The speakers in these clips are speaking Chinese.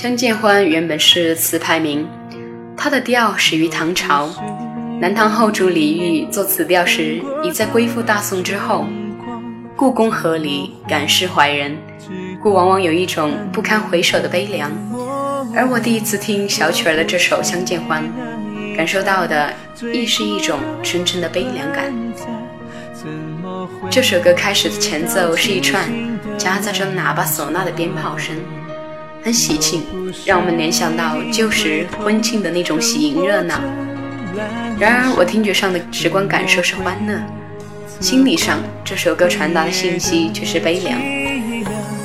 相见欢原本是词牌名，它的调始于唐朝。南唐后主李煜作词调时，已在归附大宋之后。故宫和离感事怀人，故往往有一种不堪回首的悲凉。而我第一次听小曲儿的这首《相见欢》，感受到的亦是一种深深的悲凉感。这首歌开始的前奏是一串夹杂着喇叭、唢呐的鞭炮声，很喜庆，让我们联想到旧时婚庆的那种喜迎热闹。然而，我听觉上的直观感受是欢乐，心理上这首歌传达的信息却是悲凉。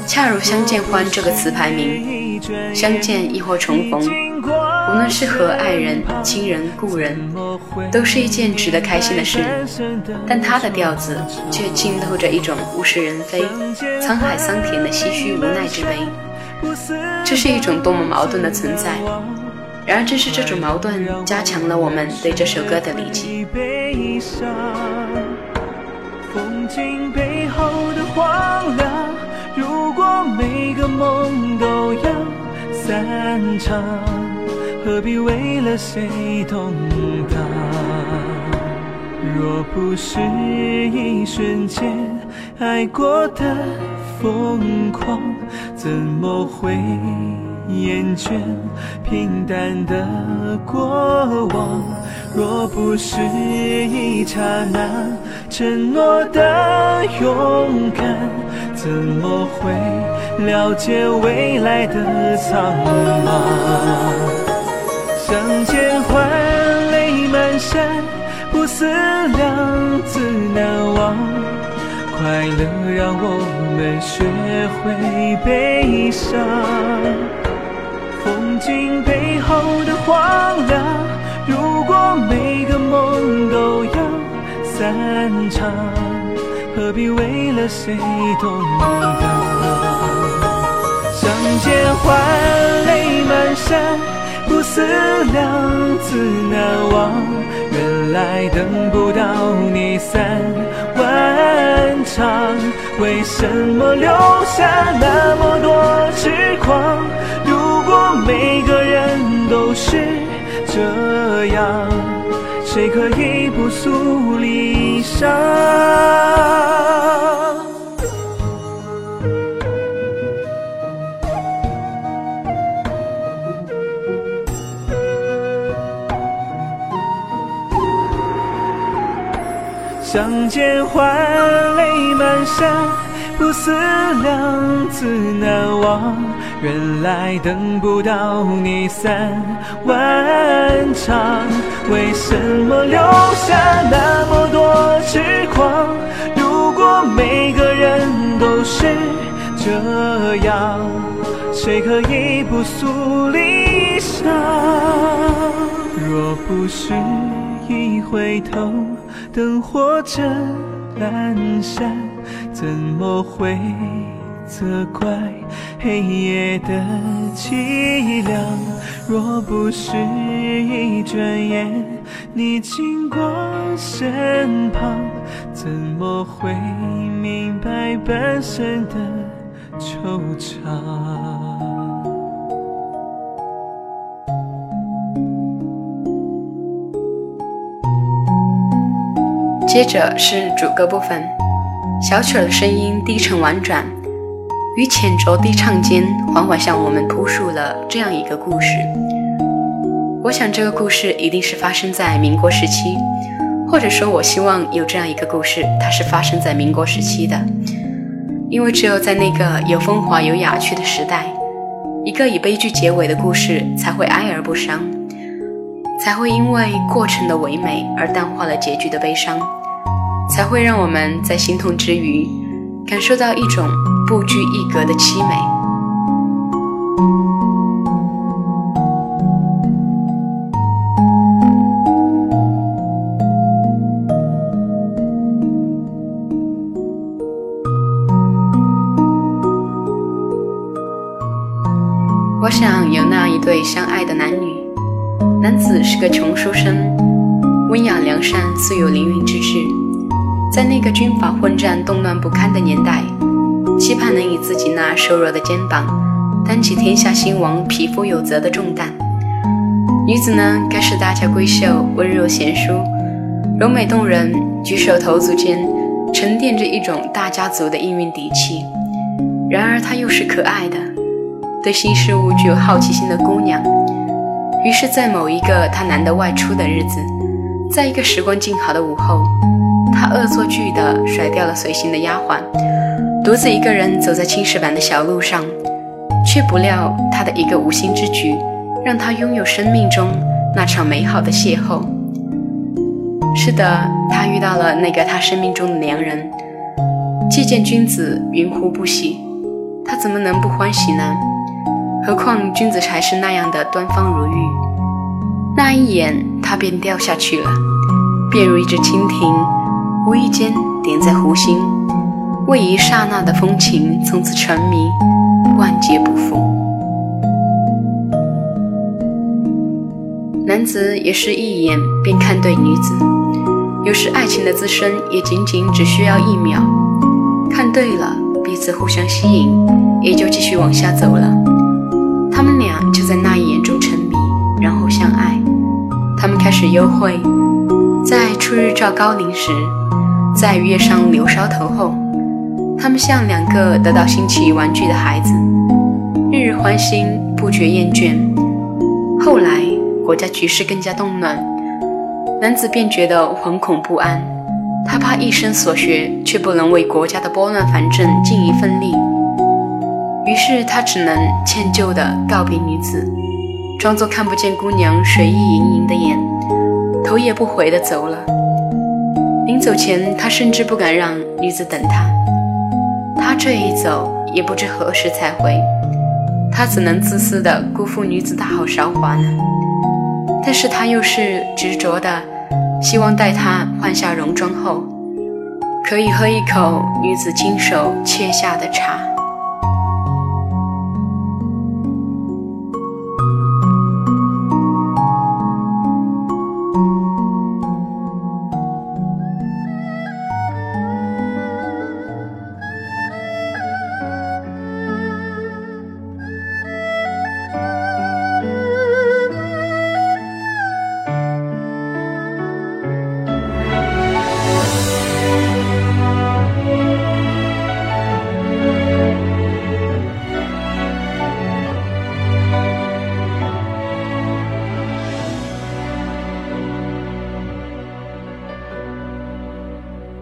恰如《相见欢》这个词牌名，相见亦或重逢，无论是和爱人、亲人、故人，都是一件值得开心的事。但它的调子却浸透着一种物是人非、沧海桑田的唏嘘无奈之悲。这是一种多么矛盾的存在！然而，正是这种矛盾，加强了我们对这首歌的理解。风景背后的荒凉，如果每个梦都要散场，何必为了谁动荡？若不是一瞬间爱过的疯狂，怎么会？厌倦平淡的过往，若不是一刹那承诺的勇敢，怎么会了解未来的苍茫？相见欢，泪满衫，不思量，自难忘。快乐让我们学会悲伤。风景背后的荒凉，如果每个梦都要散场，何必为了谁动荡？相见欢，泪满衫，不思量，自难忘。原来等不到你散万场，为什么留下那么多痴狂？如果每个人都是这样，谁可以不诉离殇？相见欢，泪满衫，不思量，自难忘。原来等不到你散万场，为什么留下那么多痴狂？如果每个人都是这样，谁可以不诉离殇？若不是一回头，灯火正阑珊，怎么会？责怪黑夜的凄凉，若不是一转眼你经过身旁，怎么会明白半生的惆怅？接着是主歌部分，小曲儿的声音低沉婉转。于浅酌低唱间，缓缓向我们铺述了这样一个故事。我想，这个故事一定是发生在民国时期，或者说，我希望有这样一个故事，它是发生在民国时期的。因为只有在那个有风华、有雅趣的时代，一个以悲剧结尾的故事才会哀而不伤，才会因为过程的唯美而淡化了结局的悲伤，才会让我们在心痛之余，感受到一种。不拘一格的凄美。我想有那样一对相爱的男女，男子是个穷书生，温雅良善，素有凌云之志，在那个军阀混战、动乱不堪的年代。期盼能以自己那瘦弱的肩膀，担起天下兴亡、匹夫有责的重担。女子呢，该是大家闺秀，温柔贤淑，柔美动人，举手投足间沉淀着一种大家族的应运底气。然而她又是可爱的，对新事物具有好奇心的姑娘。于是，在某一个她难得外出的日子，在一个时光静好的午后，她恶作剧地甩掉了随行的丫鬟，独自一个人走在青石板的小路上。却不料，他的一个无心之举，让他拥有生命中那场美好的邂逅。是的，他遇到了那个他生命中的良人。既见君子，云胡不喜？他怎么能不欢喜呢？何况君子还是那样的端方如玉。那一眼，他便掉下去了，便如一只蜻蜓，无意间点在湖心，为一刹那的风情，从此沉迷。万劫不复。男子也是一眼便看对女子，有时爱情的滋生也仅仅只需要一秒，看对了，彼此互相吸引，也就继续往下走了。他们俩就在那一眼中沉迷，然后相爱。他们开始幽会，在初日照高林时，在月上柳梢头后。他们像两个得到新奇玩具的孩子，日日欢欣，不觉厌倦。后来国家局势更加动乱，男子便觉得惶恐不安，他怕一生所学却不能为国家的拨乱反正尽一份力。于是他只能歉疚地告别女子，装作看不见姑娘水意盈盈的眼，头也不回地走了。临走前，他甚至不敢让女子等他。他这一走，也不知何时才回，他怎能自私的辜负女子大好韶华呢？但是他又是执着的，希望待他换下戎装后，可以喝一口女子亲手切下的茶。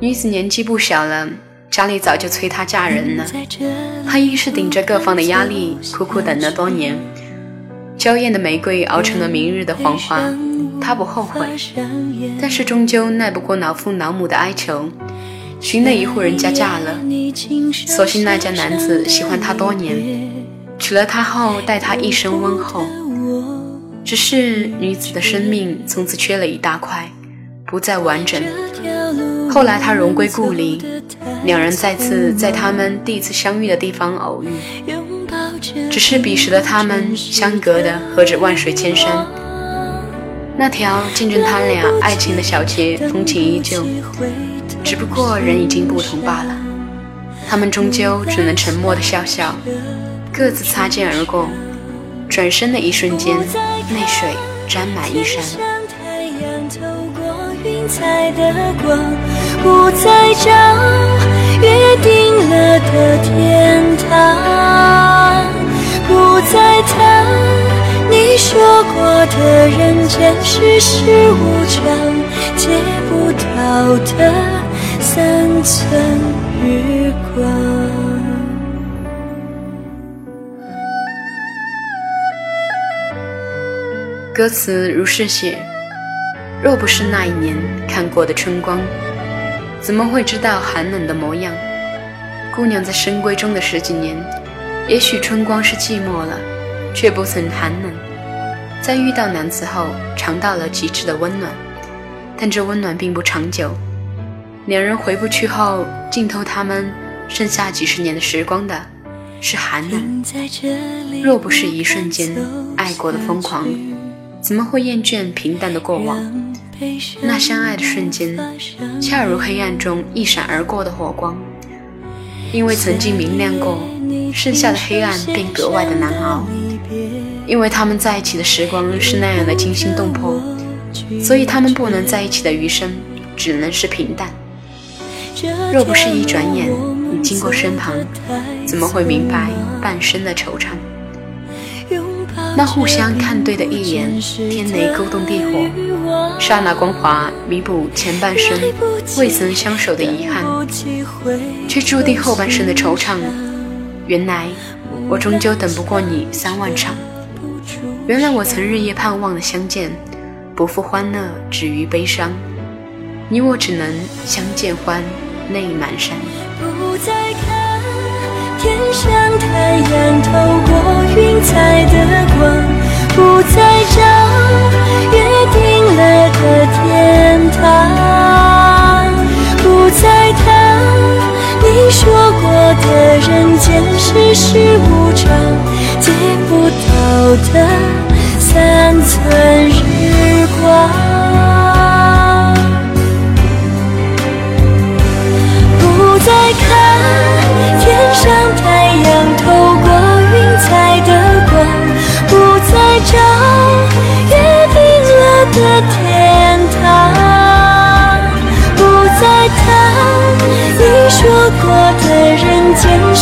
女子年纪不小了，家里早就催她嫁人了。她硬是顶着各方的压力，苦苦等了多年。娇艳的玫瑰熬成了明日的黄花，她不后悔，但是终究耐不过老父老母的哀求，寻了一户人家嫁了。所幸那家男子喜欢她多年，娶了她后待她一生温厚。只是女子的生命从此缺了一大块，不再完整。后来他荣归故里，两人再次在他们第一次相遇的地方偶遇。只是彼时的他们相隔的何止万水千山，那条见证他俩爱情的小街风情依旧，只不过人已经不同罢了。他们终究只能沉默的笑笑，各自擦肩而过，转身的一瞬间，泪水沾满衣衫。不再找约定了的天堂，不再谈你说过的人间世事无常，借不到的三寸日光。歌词如是写。若不是那一年看过的春光，怎么会知道寒冷的模样？姑娘在深闺中的十几年，也许春光是寂寞了，却不曾寒冷。在遇到男子后，尝到了极致的温暖，但这温暖并不长久。两人回不去后，浸透他们剩下几十年的时光的，是寒冷。若不是一瞬间爱过的疯狂，怎么会厌倦平淡的过往？那相爱的瞬间，恰如黑暗中一闪而过的火光，因为曾经明亮过，剩下的黑暗便格外的难熬。因为他们在一起的时光是那样的惊心动魄，所以他们不能在一起的余生只能是平淡。若不是一转眼你经过身旁，怎么会明白半生的惆怅？那互相看对的一眼，天雷勾动地火，刹那光华弥补前半生未曾相守的遗憾，却注定后半生的惆怅。原来我终究等不过你三万场，原来我曾日夜盼望的相见，不负欢乐止于悲伤，你我只能相见欢，泪满衫。不再看天上太阳透过云彩的光，不再找约定了的天堂，不再谈你说过的人间世事无常，借不到的三寸日光，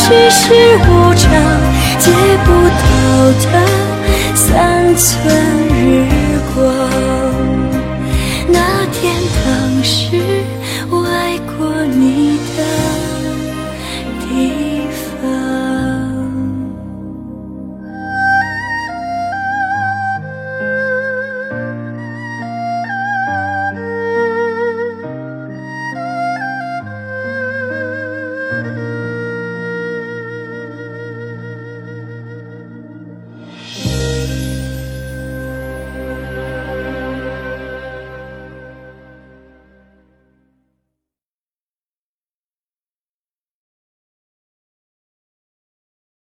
世事无常，借不到的三寸日光。那天当时。